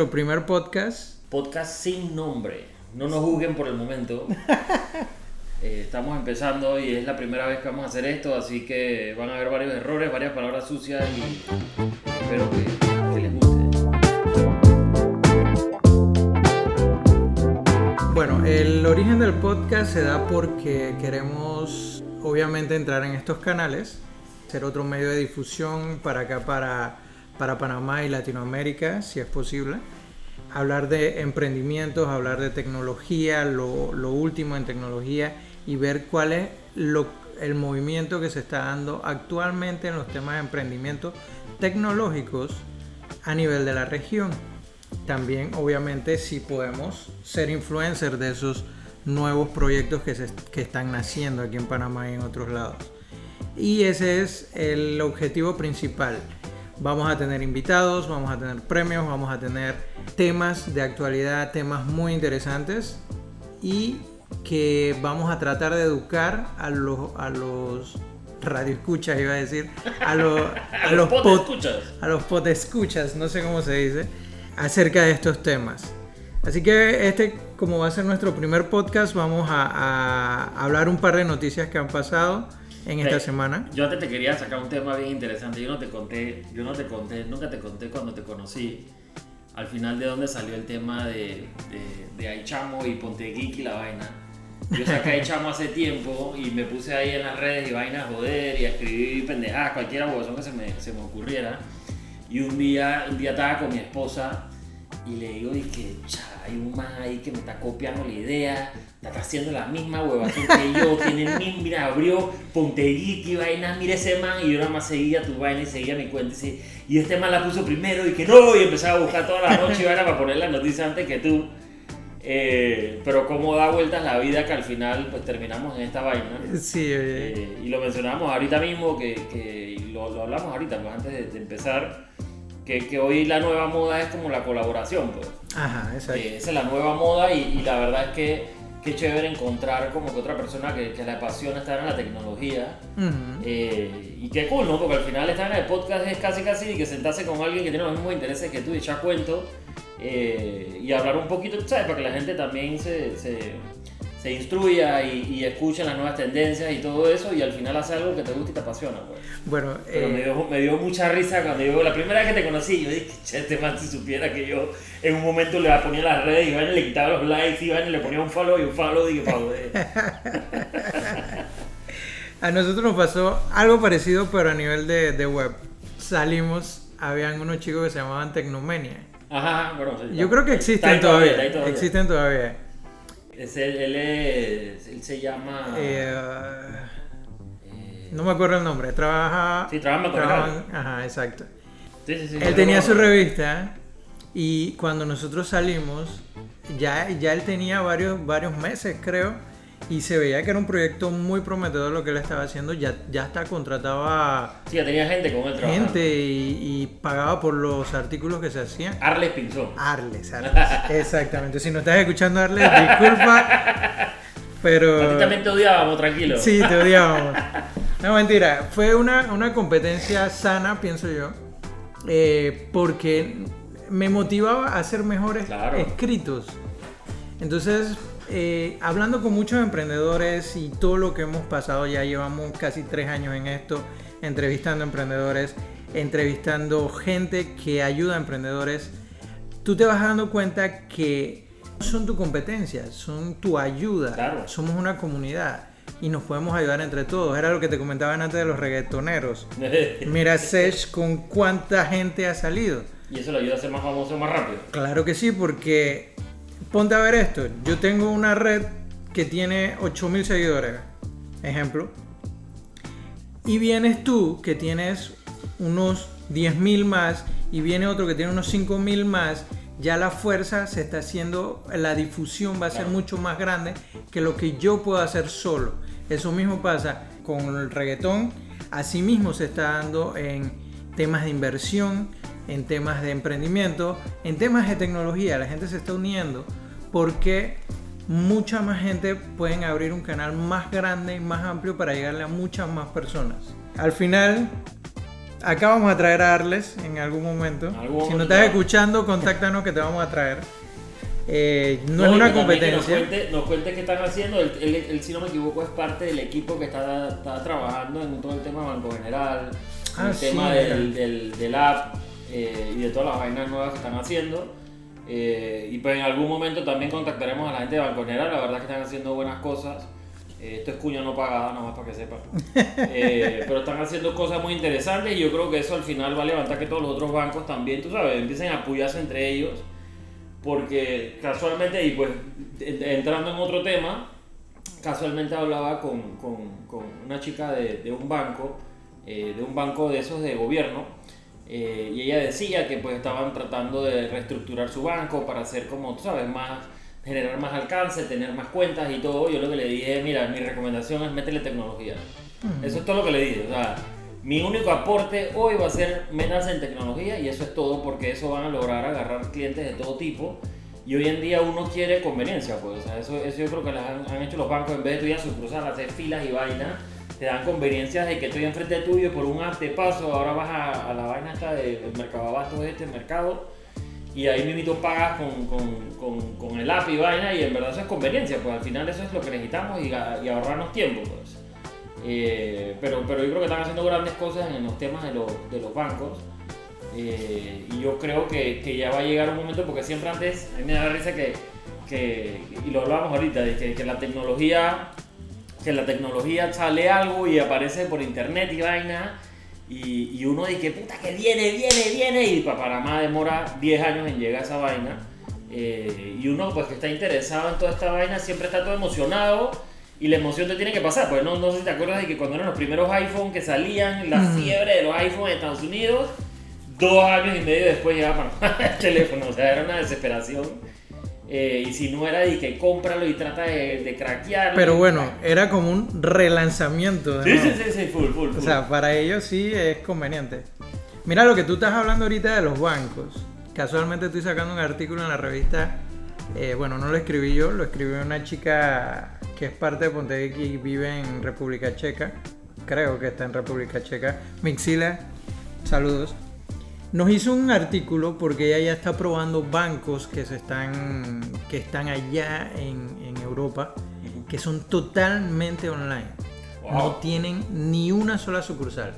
Nuestro primer podcast. Podcast sin nombre. No nos juzguen por el momento. Eh, estamos empezando y es la primera vez que vamos a hacer esto, así que van a haber varios errores, varias palabras sucias y espero que, que les guste. Bueno, el origen del podcast se da porque queremos obviamente entrar en estos canales, ser otro medio de difusión para acá, para, para Panamá y Latinoamérica, si es posible. Hablar de emprendimientos, hablar de tecnología, lo, lo último en tecnología y ver cuál es lo- el movimiento que se está dando actualmente en los temas de emprendimiento tecnológicos a nivel de la región. También, obviamente, si podemos ser influencers de esos nuevos proyectos que, se, que están naciendo aquí en Panamá y en otros lados. Y ese es el objetivo principal. Vamos a tener invitados, vamos a tener premios, vamos a tener temas de actualidad, temas muy interesantes y que vamos a tratar de educar a los, a los radioescuchas, iba a decir, a, los A los podescuchas. a los podescuchas, no sé cómo se dice, acerca de estos temas. Así que este, como va a ser nuestro primer podcast, vamos a, a hablar un par de noticias que han pasado en esta semana. Yo antes te quería sacar un tema bien interesante. Yo no te conté, yo no te conté, nunca te conté cuando te conocí. Al final de dónde salió el tema de, de, de Aichamo y Ponte Geek y la vaina. Yo saqué Aichamo hace tiempo y me puse ahí en las redes y vaina a joder y a escribir pendejadas, cualquier abogazón que se me, se me ocurriera. Y un día, un día estaba con mi esposa y le digo, y que cha, hay un man ahí que me está copiando la idea, está haciendo la misma huevazón que yo, tiene el mismo, mira, abrió Ponteguiti y vainas, mira ese man, y yo nada más seguía tu vaina y seguía mi cuenta, y, y este man la puso primero, y que no, y empezaba a buscar toda la noche y vaina para poner la noticia antes que tú. Eh, pero cómo da vueltas la vida que al final pues terminamos en esta vaina. Sí, oye. Eh, y lo mencionamos ahorita mismo, que, que y lo, lo hablamos ahorita, pues antes de, de empezar, que, que hoy la nueva moda es como la colaboración, pues. Ajá, exacto. Eh, esa es la nueva moda y, y la verdad es que qué chévere encontrar como que otra persona que, que le apasiona estar en la tecnología. Eh, y qué cool, ¿no? Porque al final estar en el podcast es casi casi que sentarse con alguien que tiene los mismos intereses que tú y echar cuento eh, y hablar un poquito, ¿sabes? Para que la gente también se, se, se instruya y, y escuche las nuevas tendencias y todo eso y al final hace algo que te gusta y te apasiona, pues. Bueno, Pero me, eh, dio, me dio mucha risa cuando yo, la primera vez que te conocí, yo dije, che, este man si supiera que yo en un momento le ponía las redes y le quitaba los likes y le ponía un follow y un follow, dije, pa' a nosotros nos pasó algo parecido, pero a nivel de, de web. Salimos, habían unos chicos que se llamaban Tecnomania. Ajá, bueno. sí, Yo creo que existen todavía. todavía. Existen todavía. Es él, él, es, él se llama... Eh, eh, no me acuerdo el nombre. Trabaja. Sí, trabaja trabaja Ajá, exacto. sí, sí, sí, Él tenía su revista y cuando nosotros salimos, ya, ya él tenía varios, varios meses, creo, y se veía que era un proyecto muy prometedor lo que él estaba haciendo. Ya, ya hasta contrataba Sí, ya tenía gente con él trabajando. gente y, y pagaba por los artículos que se hacían. Arles Pinzón. Arles, Arles. Exactamente. Si no estás escuchando Arles, disculpa. Pero. A ti también te odiábamos, tranquilo. Sí, te odiábamos. No, mentira. Fue una, una competencia sana, pienso yo. eh, porque me motivaba a hacer mejores Claro. escritos. Entonces, eh, hablando con muchos emprendedores y todo lo que hemos pasado, ya llevamos casi tres años en esto, entrevistando emprendedores, entrevistando gente que ayuda a emprendedores, tú te vas dando cuenta que son tu competencia, son tu ayuda. Claro. Somos una comunidad y nos podemos ayudar entre todos. Era lo que te comentaban antes de los reggaetoneros. Mira Sesh con cuánta gente ha salido. y eso le ayuda a ser más famoso más rápido. Claro que sí, porque ponte a ver esto. Yo tengo una red que tiene 8000 seguidores, ejemplo. Y vienes tú que tienes unos 10.000 más y viene otro que tiene unos 5.000 más. Ya la fuerza se está haciendo, la difusión va a ser mucho más grande que lo que yo puedo hacer solo. Eso mismo pasa con el reggaetón. Asimismo se está dando en temas de inversión, en temas de emprendimiento, en temas de tecnología. La gente se está uniendo porque mucha más gente pueden abrir un canal más grande y más amplio para llegarle a muchas más personas. Al final, Acá vamos a traer a Arles en algún momento. Algún si nos estás escuchando, contáctanos que te vamos a traer. Eh, no, No, es una competencia. Nos cuente, nos cuente qué están haciendo. Él, él- él, si no me equivoco, es parte del equipo que está, está trabajando en todo el tema Banco General, en Ah, el sí, tema mira. del, del, del app eh, y de todas las vainas nuevas que están haciendo. Eh, y pues en algún momento también contactaremos a la gente de Banco General. La verdad que están haciendo buenas cosas. Eh, esto es cuña no pagada, nada más para que sepan. Eh, pero están haciendo cosas muy interesantes y yo creo que eso al final va a levantar que todos los otros bancos también, tú sabes, empiecen a apoyarse entre ellos porque casualmente, y pues en- entrando en otro tema, casualmente hablaba con, con- con una chica de, de un banco, eh, de un banco de esos de gobierno, eh, y ella decía que pues estaban tratando de reestructurar su banco para hacer como, tú sabes, más generar más alcance, tener más cuentas y todo. Yo lo que le dije, mira, mi recomendación es métele tecnología. Eso es todo lo que le dije. O sea, mi único aporte hoy va a ser métanse en tecnología y eso es todo porque eso van a lograr agarrar clientes de todo tipo. Y hoy en día uno quiere conveniencia, pues. O sea, eso, eso yo creo que las han, han hecho los bancos en vez de tú ir a sucursal, hacer filas y vainas. Te dan conveniencias de que estoy enfrente tuyo por un app te paso, ahora vas a, la vaina esta del mercado abasto este mercado y ahí mismo pagas con, con, con, el app y vaina y en verdad eso es conveniencia, pues al final eso es lo que necesitamos y, y ahorrarnos tiempo, pues. Eh, pero, pero yo creo que están haciendo grandes cosas en los temas de los, de los bancos eh, y yo creo que, que ya va a llegar un momento porque siempre antes, a mí me da risa que, que y lo hablábamos ahorita, de que la tecnología que la tecnología sale algo y aparece por internet y vaina y, y uno dice, puta, que viene, viene, viene, y para Panamá demora 10 años en llegar a esa vaina. Eh, y uno, pues que está interesado en toda esta vaina, siempre está todo emocionado y la emoción te tiene que pasar. Pues no, no sé si te acuerdas de que cuando eran los primeros iPhone que salían, la fiebre de los iPhone en Estados Unidos, dos años y medio después llegaba Panamá el teléfono, o sea, era una desesperación. Eh, y si no era de que cómpralo y trata de, de craquearlo. Pero bueno, era como un relanzamiento. Sí, sí, sí, sí, full, full, full. O sea, para ellos sí es conveniente. Mira lo que tú estás hablando ahorita de los bancos. Casualmente estoy sacando un artículo en la revista. eh, bueno, no lo escribí yo, lo escribió una chica que es parte de Pontevedra y vive en República Checa. Creo que está en República Checa. Mixila, saludos. Nos hizo un artículo porque ella ya está probando bancos que se están que están allá en, en Europa que son totalmente online. No Wow. tienen ni una sola sucursal.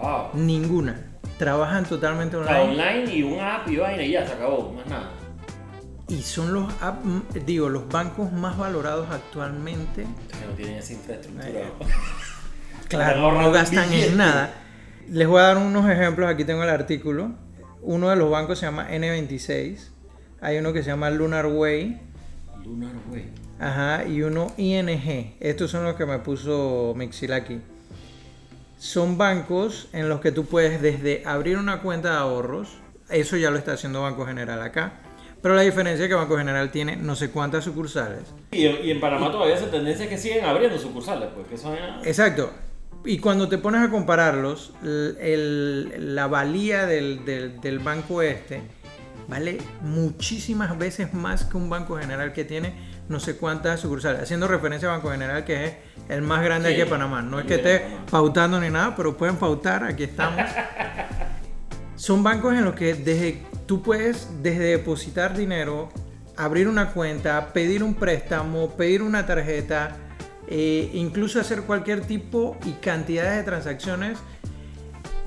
Wow. Ninguna. Trabajan totalmente O sea, online. online y un app y vaina y ya se acabó, más nada. Y son los app- digo, los bancos más valorados actualmente. Que no tienen esa infraestructura. ¿no? Claro, no gastan en nada. Les voy a dar unos ejemplos. Aquí tengo el artículo. Uno de los bancos se llama N26. Hay uno que se llama Lunar Way. Lunar Way. Ajá, y uno ING. Estos son los que me puso Mixilaki. Son bancos en los que tú puedes desde abrir una cuenta de ahorros, eso ya lo está haciendo Banco General acá, pero la diferencia es que Banco General tiene no sé cuántas sucursales. Y, y en Panamá todavía esa tendencia es que siguen abriendo sucursales, pues que Exacto. Y cuando te pones a compararlos, el- la valía del, del- del banco este vale muchísimas veces más que un banco general que tiene no sé cuántas sucursales. Haciendo referencia a Banco General, que es el más grande Sí, aquí de Panamá. No es que esté pautando ni nada, pero pueden pautar, aquí estamos. Son bancos en los que desde, tú puedes desde depositar dinero, abrir una cuenta, pedir un préstamo, pedir una tarjeta, eh, incluso hacer cualquier tipo y cantidades de transacciones.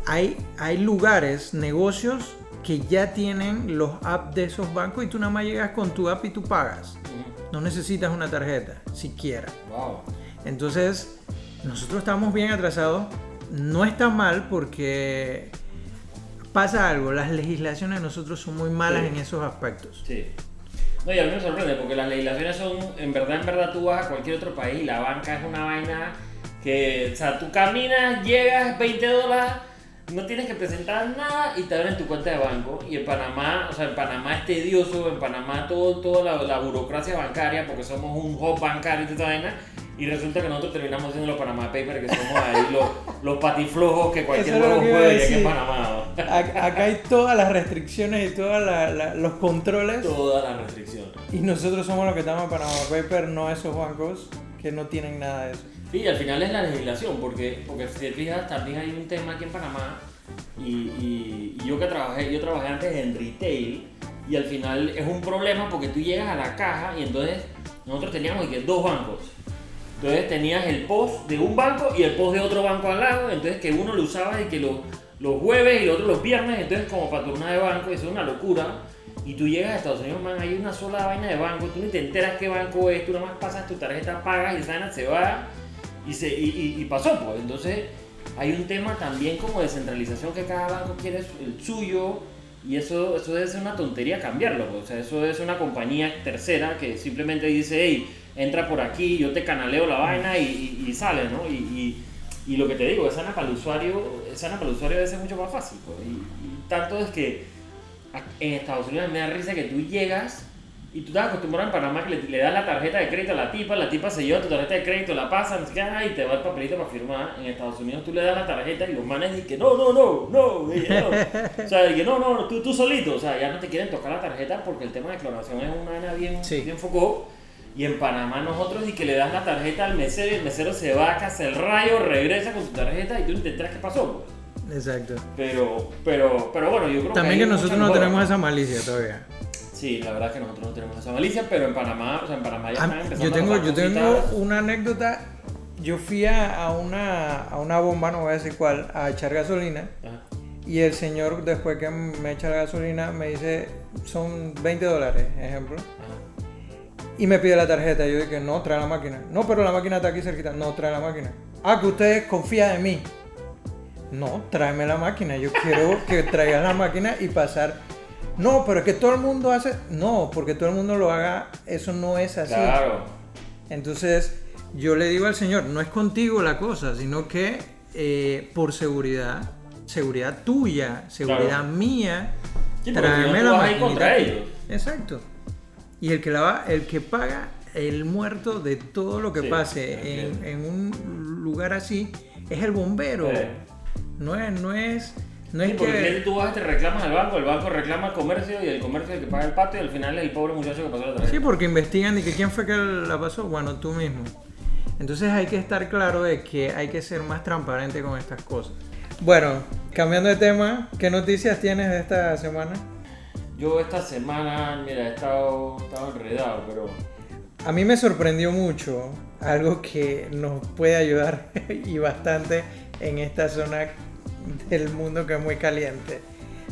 Hay, hay lugares, negocios que ya tienen los apps de esos bancos y tú nada más llegas con tu app y tú pagas. No necesitas una tarjeta, siquiera. Wow. Entonces, nosotros estamos bien atrasados. No está mal porque pasa algo. Las legislaciones de nosotros son muy malas Sí. en esos aspectos. Sí. No, y a mí me sorprende porque las legislaciones son, en verdad, en verdad, tú vas a cualquier otro país y la banca es una vaina que, o sea, tú caminas, llegas, 20 dólares, no tienes que presentar nada y te abren tu cuenta de banco. Y en Panamá, o sea, en Panamá es tedioso, en Panamá todo, toda la, la burocracia bancaria, porque somos un hub bancario y toda esta vaina. Y resulta que nosotros terminamos siendo los Panamá Papers, que somos ahí los, los patiflojos que cualquier huevo puede ir aquí en decir. Panamá. ¿no? Ac- Acá hay todas las restricciones y todos los controles. Todas las restricciones. Y nosotros somos los que estamos en Panama Paper, no esos bancos que no tienen nada de eso. Sí, al final es la legislación, porque, porque si te fijas, también hay un tema aquí en Panamá Y, y- y yo que trabajé, yo trabajé antes en retail y al final es un problema porque tú llegas a la caja y entonces nosotros teníamos y que dos bancos. Entonces tenías el post de un banco y el post de otro banco al lado, entonces que uno lo usaba y que los, los jueves y el otro los viernes, entonces como para turnar de banco, eso es una locura. Y tú llegas a Estados Unidos, man, hay una sola vaina de banco, tú ni te enteras qué banco es, tú nada más pasas tu tarjeta, pagas y esa vaina se va y, se, y, y- y pasó, pues. Entonces hay un tema también como de centralización que cada banco quiere el suyo y eso, eso debe ser una tontería cambiarlo, pues. o sea, eso ser una compañía tercera que simplemente dice, hey, entra por aquí, yo te canaleo la vaina y, y- y sale, ¿no? Y, y- lo que te digo, es sana para el usuario, es sana para el usuario debe ser mucho más fácil, pues. Y, tanto es que a- en Estados Unidos me da risa que tú llegas y tú estás acostumbrado en Panamá que le, le das la tarjeta de crédito a la tipa, la tipa se lleva tu tarjeta de crédito, la pasa, no sé qué, ah, y te va el papelito para firmar. En Estados Unidos tú le das la tarjeta y los manes dicen que no, no, no, no, no. O sea, que no, no, tú, tú solito. O sea, ya no te quieren tocar la tarjeta porque el tema de declaración es una vaina bien, Sí. bien focó. Y en Panamá nosotros y que le das la tarjeta al mesero y el mesero se va, casa el rayo, regresa con tu tarjeta y tú enteras qué pasó. pues. Exacto. Pero, pero, pero bueno, yo creo También hay que nosotros no tenemos esa malicia todavía. Sí, la verdad es que nosotros no tenemos esa malicia, pero en Panamá, o sea, en Panamá ya Ah, están empezando yo a tengo, yo tengo una anécdota. Yo fui a, a una, a una bomba, no voy a decir cuál, a echar gasolina. Ajá. Y el señor, después que me echa la gasolina, me dice, son 20 dólares, ejemplo. Y me pide la tarjeta. Yo dije, no, trae la máquina. No, pero la máquina está aquí cerquita. No, trae la máquina. Ah, que usted confía de mí. No, tráeme la máquina. Yo quiero que traigas la máquina y pasar. No, pero es que todo el mundo hace. No, porque todo el mundo lo haga. Eso no es así. Claro. Entonces, yo le digo al señor, no es contigo la cosa, sino que eh, por seguridad, seguridad tuya, seguridad Claro. mía, Sí, tráeme la vas a ir maquinita contra aquí. ellos. Exacto. Y el que, la va, el que paga el muerto de todo lo que Sí, pase en, un lugar así es el bombero. Sí. No es, no es, no es Sí, porque que... tú vas y te reclamas al banco, el banco reclama al comercio y el comercio es el que paga el pato y al final es el pobre muchacho que pasó la tarjeta. Sí, porque investigan de que quién fue que la pasó. Bueno, tú mismo. Entonces hay que estar claro de que hay que ser más transparente con estas cosas. Bueno, cambiando de tema, ¿qué noticias tienes de esta semana? Yo esta semana, mira, he estado, he estado enredado, pero A mí me sorprendió mucho algo que nos puede ayudar y bastante en esta zona del mundo que es muy caliente.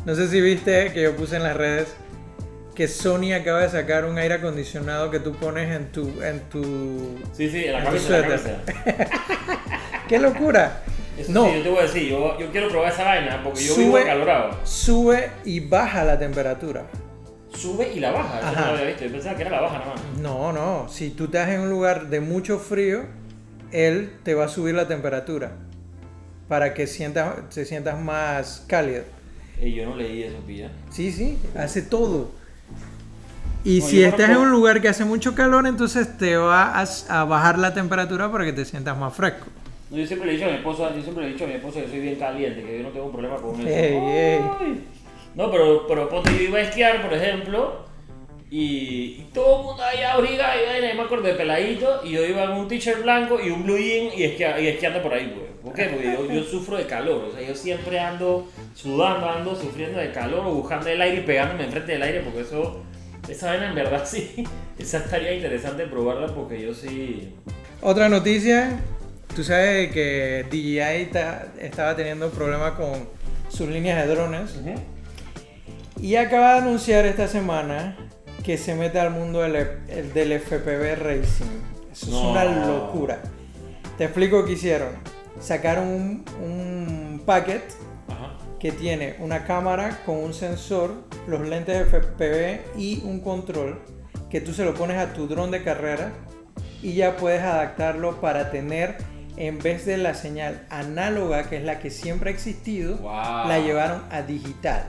No sé si viste que yo puse en las redes que Sony acaba de sacar un aire acondicionado que tú pones en tu en tu sí, sí, en la En cabeza, tu en la suéter. cabeza. ¡Qué locura! Eso no, sí, yo te voy a decir, yo, yo quiero probar esa vaina porque yo Sube- vivo acalorado. sube y baja la temperatura. Sube y la baja, eso Ajá. no lo había visto, yo pensaba que era la baja nada más. No, no, si tú estás en un lugar de mucho frío, él te va a subir la temperatura para que sientas, te sientas más cálido. Y yo no leí eso, pilla. Sí, sí, hace todo. Y No, si estás en conozco- un lugar que hace mucho calor, entonces te va a, a bajar la temperatura para que te sientas más fresco. No, yo siempre le he dicho a mi esposa, yo siempre le he dicho a mi esposa que soy bien caliente, que yo no tengo un problema con eso. Ey. No, pero, pero ponte, yo iba a esquiar, por ejemplo, y, y todo el mundo allá abriga y y me acuerdo de peladito, y yo iba en un t-shirt blanco y un blue jean y, esquia- y esquiando por ahí, pues. ¿Por qué? Porque yo, yo sufro de calor, o sea, yo siempre ando sudando, ando sufriendo de calor o buscando el aire y pegándome enfrente del aire, porque eso, esa vaina en verdad sí, esa estaría interesante probarla porque yo sí... Otra noticia, tú sabes que DJI ta- estaba teniendo problemas con sus líneas de drones. Y acaba de anunciar esta semana que se mete al mundo del, el- del FPV Racing. Eso es una locura. Te explico qué hicieron. Sacaron un, un packet Ajá. que tiene una cámara con un sensor, los lentes de FPV y un control que tú se lo pones a tu dron de carrera y ya puedes adaptarlo para tener en vez de la señal análoga que es la que siempre ha existido, Wow. la llevaron a digital.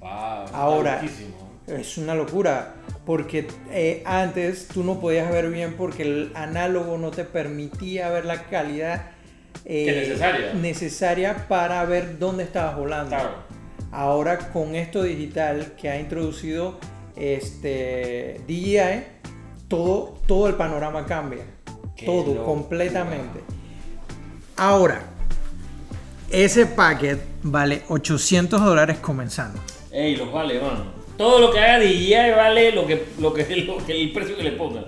Wow, Ahora- loquísimo. Es una locura, porque eh, antes tú no podías ver bien porque el análogo no te permitía ver la calidad eh, necesaria. necesaria para ver dónde estabas volando. Claro. Ahora con esto digital que ha introducido este DJI, todo, todo el panorama cambia. Todo, completamente. Ahora, Ese packet vale 800 dólares comenzando. Ey, los vale, mano. Todo lo que haga DJI vale lo que, lo que, lo que el precio que le pongan.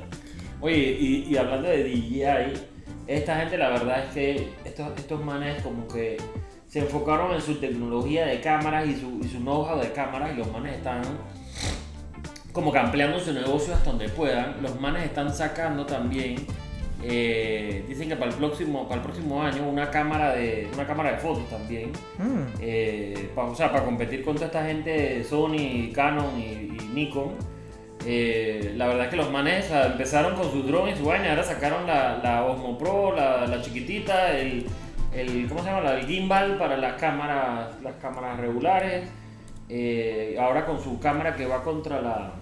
Oye, y, y hablando de DJI, esta gente la verdad es que estos, estos manes como que se enfocaron en su tecnología de cámaras y su, y su know-how de cámaras y los manes están como que ampliando su negocio hasta donde puedan. Los manes están sacando también, eh, dicen que para el próximo, para el próximo año, una cámara de, una cámara de fotos también. Mm. Eh, pa- o sea, para competir con toda esta gente de Sony, Canon y, y Nikon. Eh, la verdad es que los manes o sea, empezaron con su drone y su vaina, ahora sacaron la, la Osmo Pro, la, la chiquitita, el, el, ¿cómo se llama? La- El gimbal para las cámaras, las cámaras regulares. Ahora con su cámara que va contra la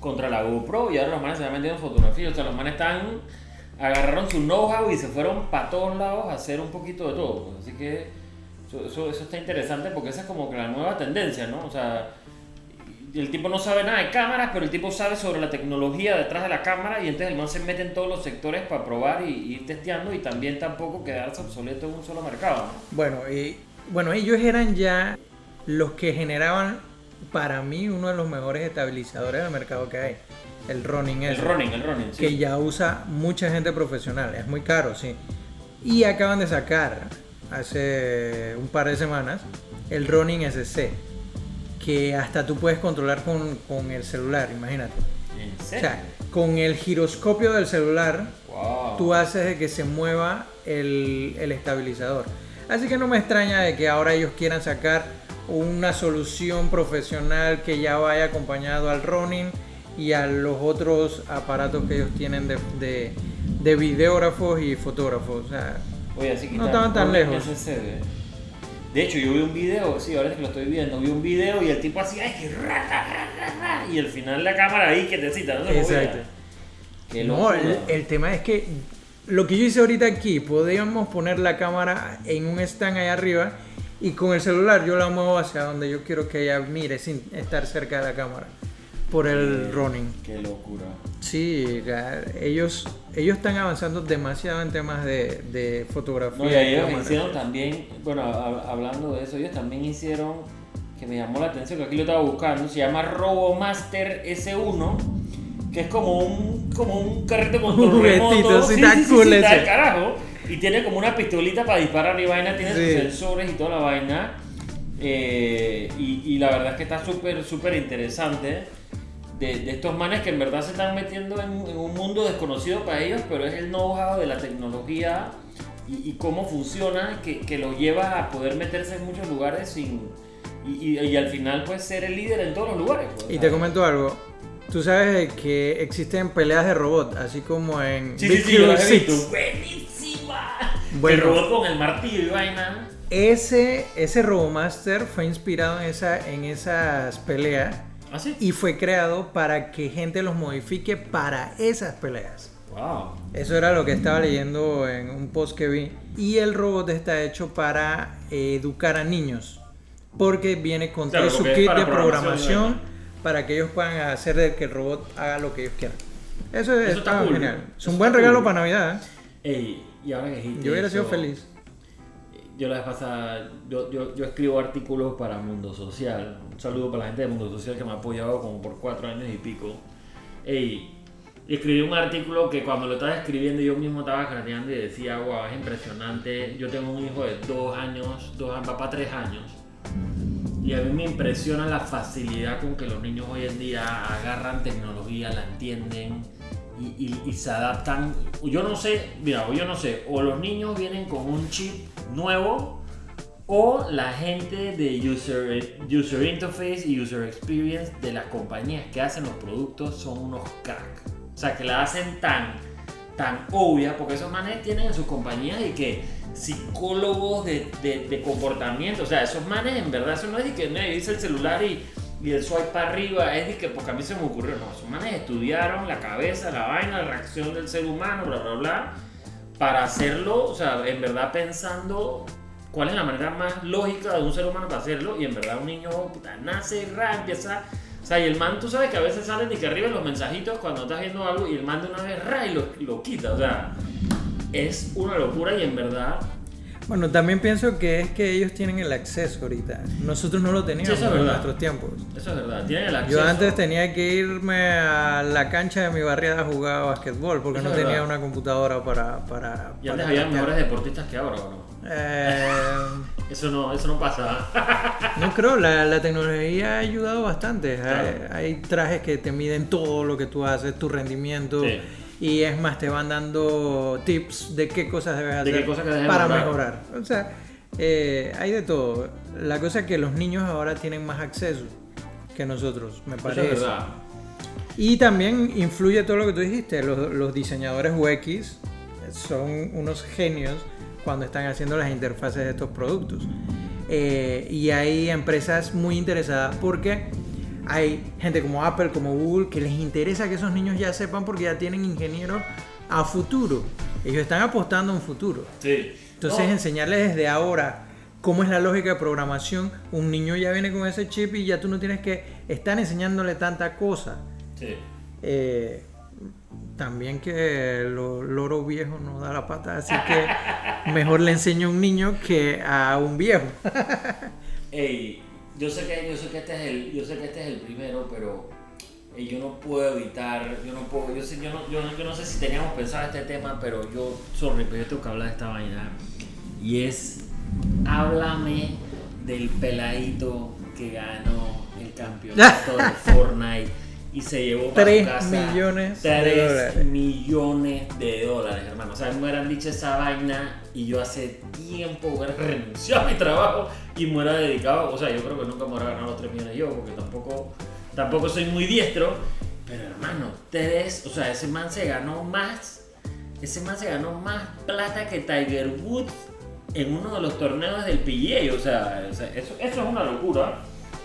contra la GoPro y ahora los manes se van metiendo en fotografía. O sea, los manes están agarraron su know-how y se fueron para todos lados a hacer un poquito de todo. Así que eso, eso, eso está interesante porque esa es como que la nueva tendencia, ¿no? O sea, el tipo no sabe nada de cámaras, pero el tipo sabe sobre la tecnología detrás de la cámara y entonces el man se mete en todos los sectores para probar y, y ir testeando y también tampoco quedarse obsoleto en un solo mercado. ¿no? Bueno, y bueno, ellos eran ya los que generaban para mí uno de los mejores estabilizadores del mercado que hay. El running El ese, running, el running, sí. que ya usa mucha gente profesional, es muy caro, sí. Y acaban de sacar hace un par de semanas el running SC, que hasta tú puedes controlar con, con el celular, imagínate. ¿En O serio? sea, con el giroscopio del celular wow. tú haces de que se mueva el, el estabilizador. Así que no me extraña de que ahora ellos quieran sacar una solución profesional que ya vaya acompañado al running y a los otros aparatos que ellos tienen de, de, de videógrafos y fotógrafos. O sea, Oye, así que No estaban tan lejos. ¿eh? De hecho, yo vi un video, sí, ahora es que lo estoy viendo, vi un video y el tipo hacía, ay, que ra, ra, ra, ra, ra", y al final la cámara ahí que te cita, no. Exacto. Qué no, el, el tema es que lo que yo hice ahorita aquí, podíamos poner la cámara en un stand ahí arriba y con el celular yo la muevo hacia donde yo quiero que ella mire sin estar cerca de la cámara por el running. Qué locura. Sí, ellos ellos están avanzando demasiado en temas de, de fotografía. No, y ellos hicieron también, bueno, hab- hablando de eso, ellos también hicieron, que me llamó la atención, que aquí lo estaba buscando, se llama RoboMaster S1, que es como un, como un carrito con Un remoto. sí, está cool está ese. del carajo. Y tiene como una pistolita para disparar y vaina, tiene Sí. sus sensores y toda la vaina. Eh, y, y la verdad es que está súper, súper interesante. De, de estos manes que en verdad se están metiendo en, en un mundo desconocido para ellos, pero es el know-how de la tecnología y, y cómo funciona que, que lo lleva a poder meterse en muchos lugares sin, y, y- al final pues ser el líder en todos los lugares. pues, Y te comento algo. Tú sabes que existen peleas de robot, así como en Sí, Big sí, sí, Hero he 6. Bueno. el robot con el martillo y vaina. Ese, ese Robomaster fue inspirado en, esa, en esas peleas ¿Ah, sí? y fue creado para que gente los modifique para esas peleas. Wow. Eso era lo que estaba leyendo en un post que vi. Y el robot está hecho para eh, educar a niños. Porque viene con Claro, todo su kit de programación, para que ellos puedan hacer de que el robot haga lo que ellos quieran. Eso, Eso está, está cool. genial. Es Eso un buen regalo cool. para Navidad. ¿eh? Ey, y ahora que dijiste Yo hubiera sido feliz. Yo la vez pasada, yo, yo, yo escribo artículos para Mundo Social. Un saludo para la gente de Mundo Social que me ha apoyado como por cuatro años y pico. Ey, escribí un artículo que cuando lo estaba escribiendo yo mismo estaba craneando y decía, wow, es impresionante. Yo tengo un hijo de dos años, dos, va para tres años. Y a mí me impresiona la facilidad con que los niños hoy en día agarran tecnología, la entienden y, y- y se adaptan. Yo no sé, mira, yo no sé, o los niños vienen con un chip nuevo o la gente de user, user interface y user experience de las compañías que hacen los productos son unos crack. O sea, que la hacen tan, tan obvia, porque esos manes tienen en sus compañías y que psicólogos de, de- de comportamiento, o sea, esos manes en verdad, eso no es de que me dice el celular y, y el swipe para arriba, es de que porque a mí se me ocurrió, no, esos manes estudiaron la cabeza, la vaina, la reacción del ser humano, bla, bla, bla, para hacerlo, o sea, en verdad pensando cuál es la manera más lógica de un ser humano para hacerlo y en verdad un niño puta, nace, ra, empieza... O sea, y el man, tú sabes que a veces salen de que arriba los mensajitos cuando estás viendo algo y el man de una vez ra y lo, lo quita. O sea, es una locura y en verdad Bueno, también pienso que es que ellos tienen el acceso ahorita. Nosotros no lo teníamos Sí, eso es en nuestros tiempos. Eso es verdad. Tienen el acceso. Yo antes tenía que irme a la cancha de mi barriada a jugar basquetbol porque Eso no tenía una computadora para... para, Y antes para había mejores deportistas que ahora, ¿o no? Eh, Eso no, eso no pasa. no creo, la, la tecnología ha ayudado bastante. Claro. Hay, hay trajes que te miden todo lo que tú haces, tu rendimiento. Sí. Y es más, te van dando tips de qué cosas debes De hacer cosas debes para mejorar. mejorar. O sea, eh, hay de todo. La cosa es que los niños ahora tienen más acceso que nosotros, me Eso parece. es verdad. Y también influye todo lo que tú dijiste. Los, los diseñadores UX son unos genios cuando están haciendo las interfaces de estos productos. Eh, y hay empresas muy interesadas porque hay gente como Apple, como Google, que les interesa que esos niños ya sepan porque ya tienen ingenieros a futuro. Ellos están apostando a un futuro. Sí. Entonces enseñarles desde ahora cómo es la lógica de programación. Un niño ya viene con ese chip y ya tú no tienes que estar enseñándole tanta cosa. Sí. Eh, también que lo, loro viejo no da la pata, así que mejor le enseño a un niño que a un viejo. Ey, yo sé que yo sé que este es el yo sé que este es el primero, pero ey, yo no puedo evitar, yo no puedo, yo sé yo no, yo, no- yo no sé si teníamos pensado este tema, pero yo sorry, pero yo tengo que hablar de esta vaina. Y es háblame del peladito que ganó el campeonato de Fortnite y se llevó para Tres su casa millones de tres dólares. millones de dólares, hermano. O sea, me hubieran dicho esa vaina y yo hace tiempo hubiera renunciado a mi trabajo y me hubiera dedicado. O sea, yo creo que nunca me hubiera ganado los 3 millones yo, porque tampoco, tampoco soy muy diestro. Pero hermano, tres, o sea, ese man se ganó más. Ese man se ganó más plata que Tiger Woods en uno de los torneos del PGA. O sea, o sea, eso, eso es una locura.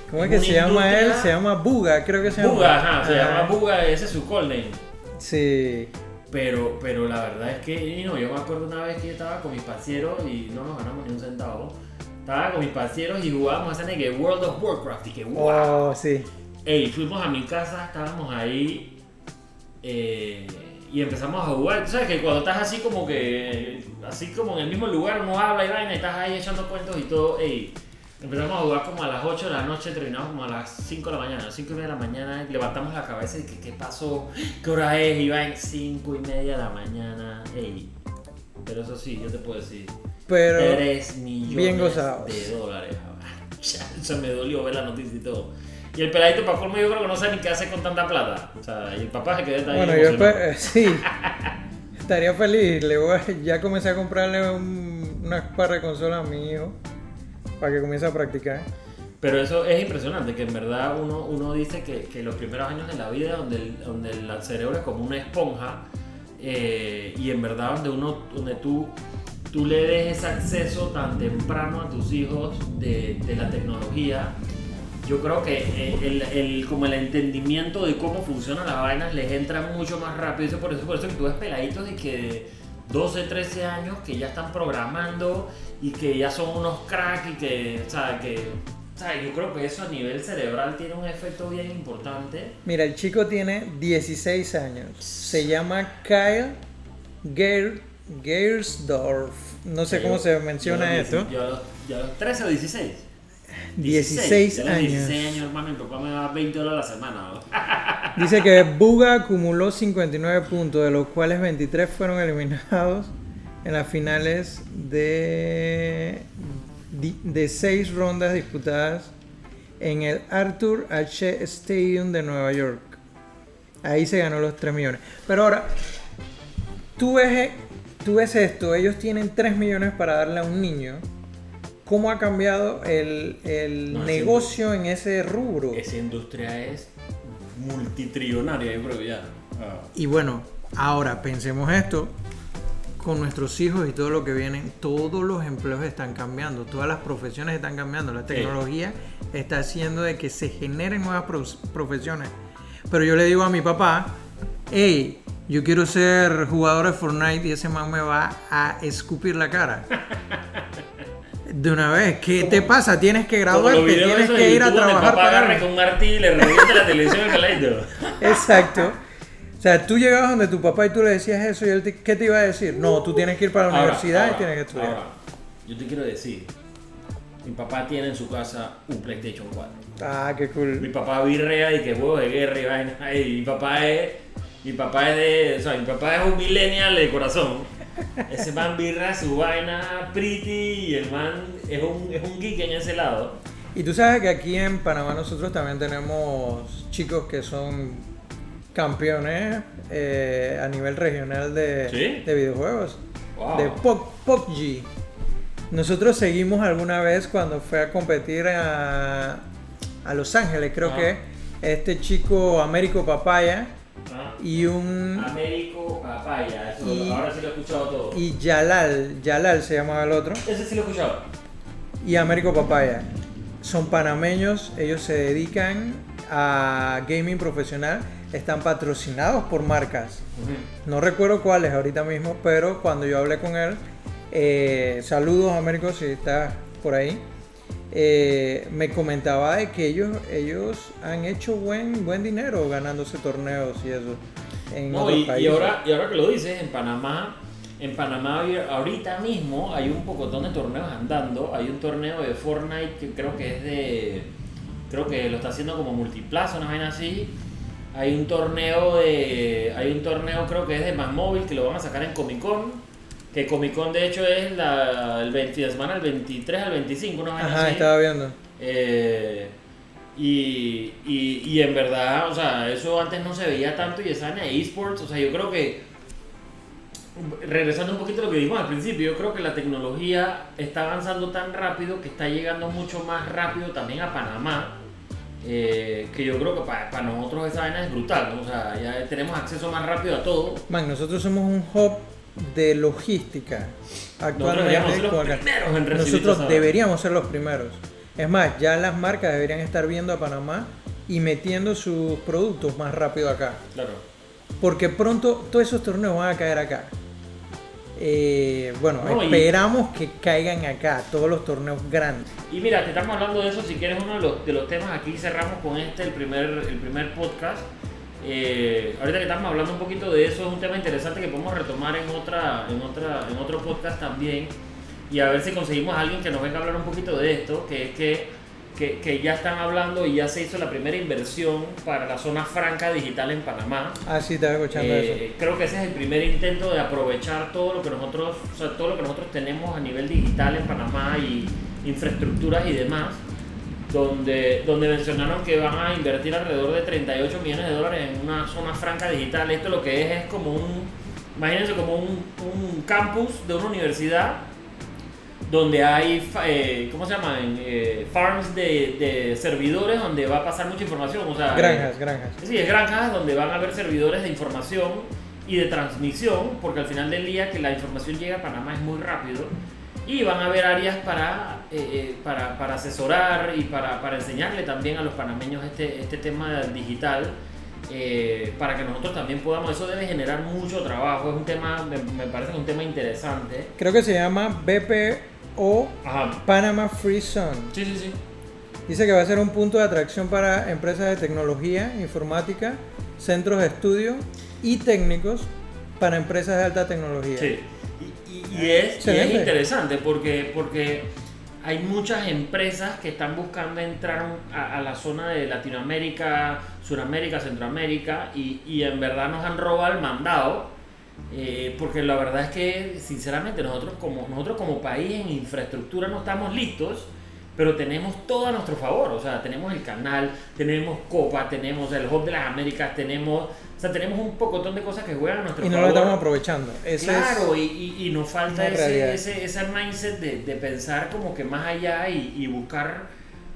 ¿Cómo es que se llama él? Se llama Buga, creo que se llama. Buga, ajá, se llama Buga, ese es su call name. Sí. Pero, pero la verdad es que no, yo me acuerdo una vez que yo estaba con mis parcieros y no nos ganamos ni un centavo. Estaba con mis parcieros y jugábamos a esa que World of Warcraft y que wow. Oh, sí. Ey, fuimos a mi casa, estábamos ahí eh, y empezamos a jugar. Tú sabes que cuando estás así como que, así como en el mismo lugar, uno habla y vaina y estás ahí echando cuentos y todo. Ey, empezamos a jugar como a las 8 de la noche, terminamos como a las 5 de la mañana, 5 y media de la mañana, levantamos la cabeza y que qué pasó, qué hora es, y vaina, 5 y media de la mañana. Ey, pero eso sí, yo te puedo decir. Pero 3 millones bien gozados. de dólares. Se me dolió ver la noticia y todo. Y el peladito para colmo yo creo que no sabe ni qué hacer con tanta plata. O sea, y el papá se quedó ahí bueno, yo espe- sí. Estaría feliz. Le voy a- ya comencé a comprarle un- unas par de consolas a mi hijo para que comience a practicar. Pero eso es impresionante, que en verdad uno, uno dice que, que los primeros años de la vida, donde el, donde el cerebro es como una esponja, eh, y en verdad donde, uno, donde tú, tú le des ese acceso tan temprano a tus hijos de, de la tecnología, yo creo que eh, el, el- como el entendimiento de cómo funcionan las vainas les entra mucho más rápido. Por eso, por eso que tú ves peladitos de que 12, 13 años que ya están programando y que ya son unos cracks y que, o sea, que, o sea, yo creo que eso a nivel cerebral tiene un efecto bien importante. Mira, el chico tiene 16 años. Se llama Kyle Geir, Geirsdorf. No sé cómo yo- se menciona esto. 10 Ya, los- ya los 13 o 16. 16 Ya los años. 16 años, hermano, mi papá me da 20 dólares a la semana. ¿no? Dice que Buga acumuló 59 puntos, de los cuales 23 fueron eliminados en las finales de, de 6 rondas disputadas en el Arthur H. Stadium de Nueva York. Ahí se ganó los 3 millones. Pero ahora, tú ves, tú ves esto, ellos tienen 3 millones para darle a un niño. ¿Cómo ha cambiado el, el No, negocio en ese rubro? Esa industria es multitrillonaria, yo creo ya. Ah. Y bueno, ahora pensemos esto, con nuestros hijos y todo lo que vienen, todos los empleos están cambiando, todas las profesiones están cambiando, la tecnología está haciendo de que se generen nuevas profesiones. Pero yo le digo a mi papá, hey, yo quiero ser jugador de Fortnite y ese man me va a escupir la cara. De una vez, ¿qué te pasa? Tienes que graduarte, tienes que ir a YouTube trabajar papá con un martillo y le revienta la televisión al. Exacto. O sea, tú llegabas donde tu papá y tú le decías eso y él te- ¿qué te iba a decir? No, tú tienes que ir para la Ahora, universidad ahora, y tienes que estudiar. ahora, yo te quiero decir, mi papá tiene en su casa un PlayStation 4. Ah, qué Mi cool. papá virrea y que juegos de guerra y vaina. Y mi papá es. Mi papá es de. O sea, mi papá es un millennial de corazón. Ese man birra su vaina pretty y el man es un, es un geek en ese lado. Y tú sabes que aquí en Panamá nosotros también tenemos chicos que son campeones eh, a nivel regional de, ¿Sí? de videojuegos. Wow. De PUBG. Nosotros seguimos alguna vez cuando fue a competir a, a Los Ángeles, creo Ah. que este chico Américo Papaya Ah, y un Américo Papaya, eso Y- ahora sí lo he escuchado todo. y Yalal, Yalal se llamaba el otro, Ese sí lo he escuchado. y Américo Papaya. Son panameños, ellos se dedican a gaming profesional, están patrocinados por marcas. No recuerdo cuáles ahorita mismo, pero cuando yo hablé con él, eh, saludos Américo si estás por ahí, eh, me comentaba de que ellos, ellos han hecho buen, buen dinero ganándose torneos y eso en No, y, ahora, y ahora que lo dices, en Panamá, en Panamá ahorita mismo hay un pocotón de torneos andando. Hay un torneo de Fortnite que creo que es de. Creo que lo está haciendo como multiplaza, una vaina así. Hay un torneo de. Hay un torneo creo que es de más móvil que lo van a sacar en Comic Con. Que Comic Con de hecho es la, el 20 de semana, el 23 al 25, una Ajá, así. estaba viendo. Eh, y, y, y en verdad, o sea, eso antes no se veía tanto y esa de esports, o sea, yo creo que, regresando un poquito a lo que dijimos al principio, yo creo que la tecnología está avanzando tan rápido que está llegando mucho más rápido también a Panamá, eh, que yo creo que para, para nosotros esa vaina es brutal, ¿no? o sea, ya tenemos acceso más rápido a todo. Man, nosotros somos un hub de logística. Nosotros deberíamos ser Actualmente, con en nosotros deberíamos ser los primeros. Es más, ya las marcas deberían estar viendo a Panamá y metiendo sus productos más rápido acá. Claro. Porque pronto todos esos torneos van a caer acá. Eh, bueno, No, y- esperamos que caigan acá, todos los torneos grandes. Y mira, te estamos hablando de eso, si quieres uno de los, de los temas, aquí cerramos con este, el primer, el primer podcast. Eh, ahorita que estamos hablando un poquito de eso, es un tema interesante que podemos retomar en, otra, en, otra, en otro podcast también. Y a ver si conseguimos a alguien que nos venga a hablar un poquito de esto, que es que, que, que ya están hablando y ya se hizo la primera inversión para la zona franca digital en Panamá. Ah, sí, estaba escuchando eso. Eh, creo que ese es el primer intento de aprovechar todo lo que nosotros, o sea, todo lo que nosotros tenemos a nivel digital en Panamá y infraestructuras y demás, donde, donde mencionaron que van a invertir alrededor de 38 millones de dólares en una zona franca digital. Esto lo que es es como un, imagínense como un, un campus de una universidad donde hay, eh, ¿cómo se llaman? Eh, farms de, de servidores donde va a pasar mucha información. O sea, Granjas, granjas. Sí, es granjas donde van a haber servidores de información y de transmisión, porque al final del día que la información llega a Panamá es muy rápido. Y van a haber áreas para, eh, eh, para, para asesorar y para, para enseñarle también a los panameños este, este tema digital, eh, para que nosotros también podamos, eso debe generar mucho trabajo, es un tema, me, me parece que es un tema interesante. Creo que se llama BPO Ajá. Panama Free Zone. Sí, sí, sí. Dice que va a ser un punto de atracción para empresas de tecnología, informática, centros de estudio y técnicos para empresas de alta tecnología. Sí. Y, es, y es interesante porque, porque hay muchas empresas que están buscando entrar a, a la zona de Latinoamérica, Suramérica, Centroamérica y, y en verdad nos han robado el mandado. eh, porque la verdad es que sinceramente nosotros como, nosotros como país en infraestructura no estamos listos, pero tenemos todo a nuestro favor. O sea, tenemos el canal, tenemos Copa, tenemos el Hub de las Américas, tenemos, o sea, tenemos un pocotón de cosas que juegan a nuestro Y no favor. lo estamos aprovechando. Claro, es, y, y- y nos falta ese, ese, ese mindset de, de pensar como que más allá y, y buscar,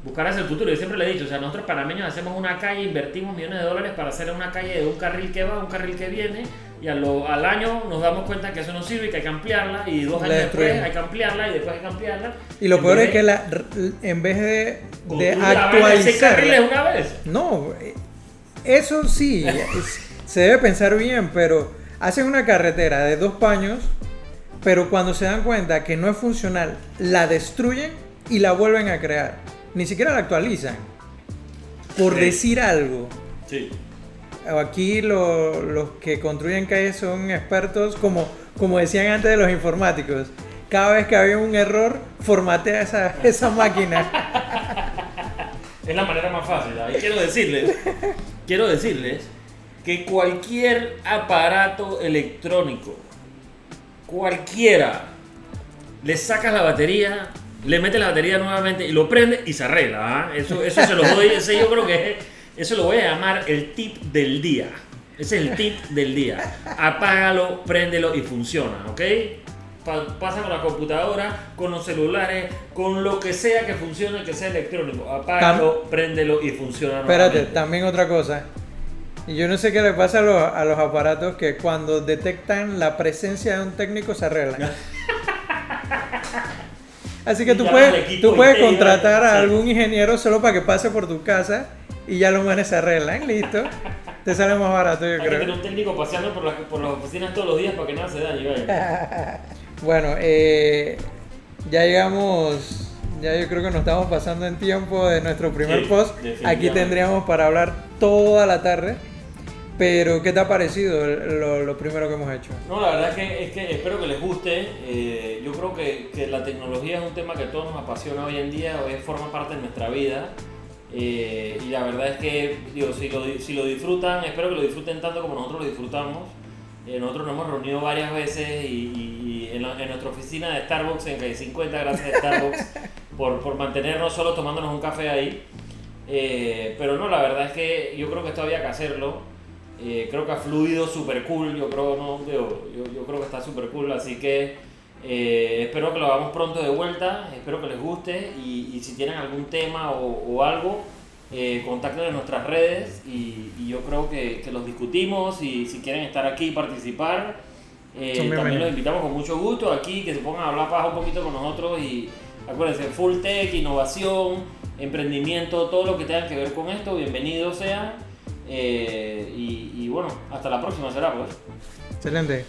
buscar hacia el futuro. Yo siempre le he dicho, o sea, nosotros panameños hacemos una calle, invertimos millones de dólares para hacer una calle de un carril que va, un carril que viene, y a lo- al año nos damos cuenta que eso no sirve y que hay que ampliarla, y dos años después hay que ampliarla, y después hay que ampliarla. y lo peor es que la, en vez de, de actualizar. una vez. No, eso sí, se debe pensar bien, pero hacen una carretera de dos paños, pero cuando se dan cuenta que no es funcional, la destruyen y la vuelven a crear. Ni siquiera la actualizan. Por Sí. decir algo. Sí. Aquí lo- los que construyen calles son expertos, como, como decían antes de los informáticos. cada vez que había un error, formatea esa, esa máquina. Es la manera más fácil. Y quiero decirles, quiero decirles que cualquier aparato electrónico, cualquiera, le sacas la batería, le metes la batería nuevamente y lo prende y se arregla. ¿ah? Eso, eso se lo doy, ese yo creo que eso lo voy a llamar el tip del día. Ese es el tip del día. Apágalo, préndelo y funciona, ¿ok? pasa con la computadora, con los celulares, con lo que sea que funcione, que sea electrónico. Apágalo, préndelo y funciona. Espérate, también otra cosa. Y yo no sé qué le pasa a los, a los aparatos que cuando detectan la presencia de un técnico se arreglan. Así que tú puedes, tú puedes contratar a algún ingeniero solo para que pase por tu casa y ya los manes se arreglan, listo. Te sale más barato, yo Hay creo. que tener un técnico paseando por, por las oficinas todos los días para que nada se dañe. bueno, eh, ya llegamos, ya yo creo que nos estamos pasando en tiempo de nuestro primer Sí, post. Aquí tendríamos para hablar toda la tarde. Pero, ¿qué te ha parecido lo, lo primero que hemos hecho? No, la verdad es que, es que espero que les guste. Eh, yo creo que, que la tecnología es un tema que a todos nos apasiona hoy en día, es, forma parte de nuestra vida. Eh, y la verdad es que, digo, si lo, si lo disfrutan, espero que lo disfruten tanto como nosotros lo disfrutamos. Eh, nosotros nos hemos reunido varias veces y, y- y en, la- en nuestra oficina de Starbucks en calle 50, gracias a Starbucks por, por mantenernos solo tomándonos un café ahí. Eh, pero no, la verdad es que yo creo que esto había que hacerlo. Eh, creo que ha fluido súper cool, yo creo, no, digo, yo, yo creo que está súper cool, así que eh, espero que lo hagamos pronto de vuelta, espero que les guste y, y si tienen algún tema o, o algo, eh, contacten en nuestras redes y, y yo creo que, que los discutimos y si quieren estar aquí y participar, eh, también los invitamos con mucho gusto aquí, que se pongan a hablar paja un poquito con nosotros y acuérdense, full tech, innovación, emprendimiento, todo lo que tenga que ver con esto, bienvenidos sean. Eh, y, y bueno, hasta la próxima será pues. Excelente.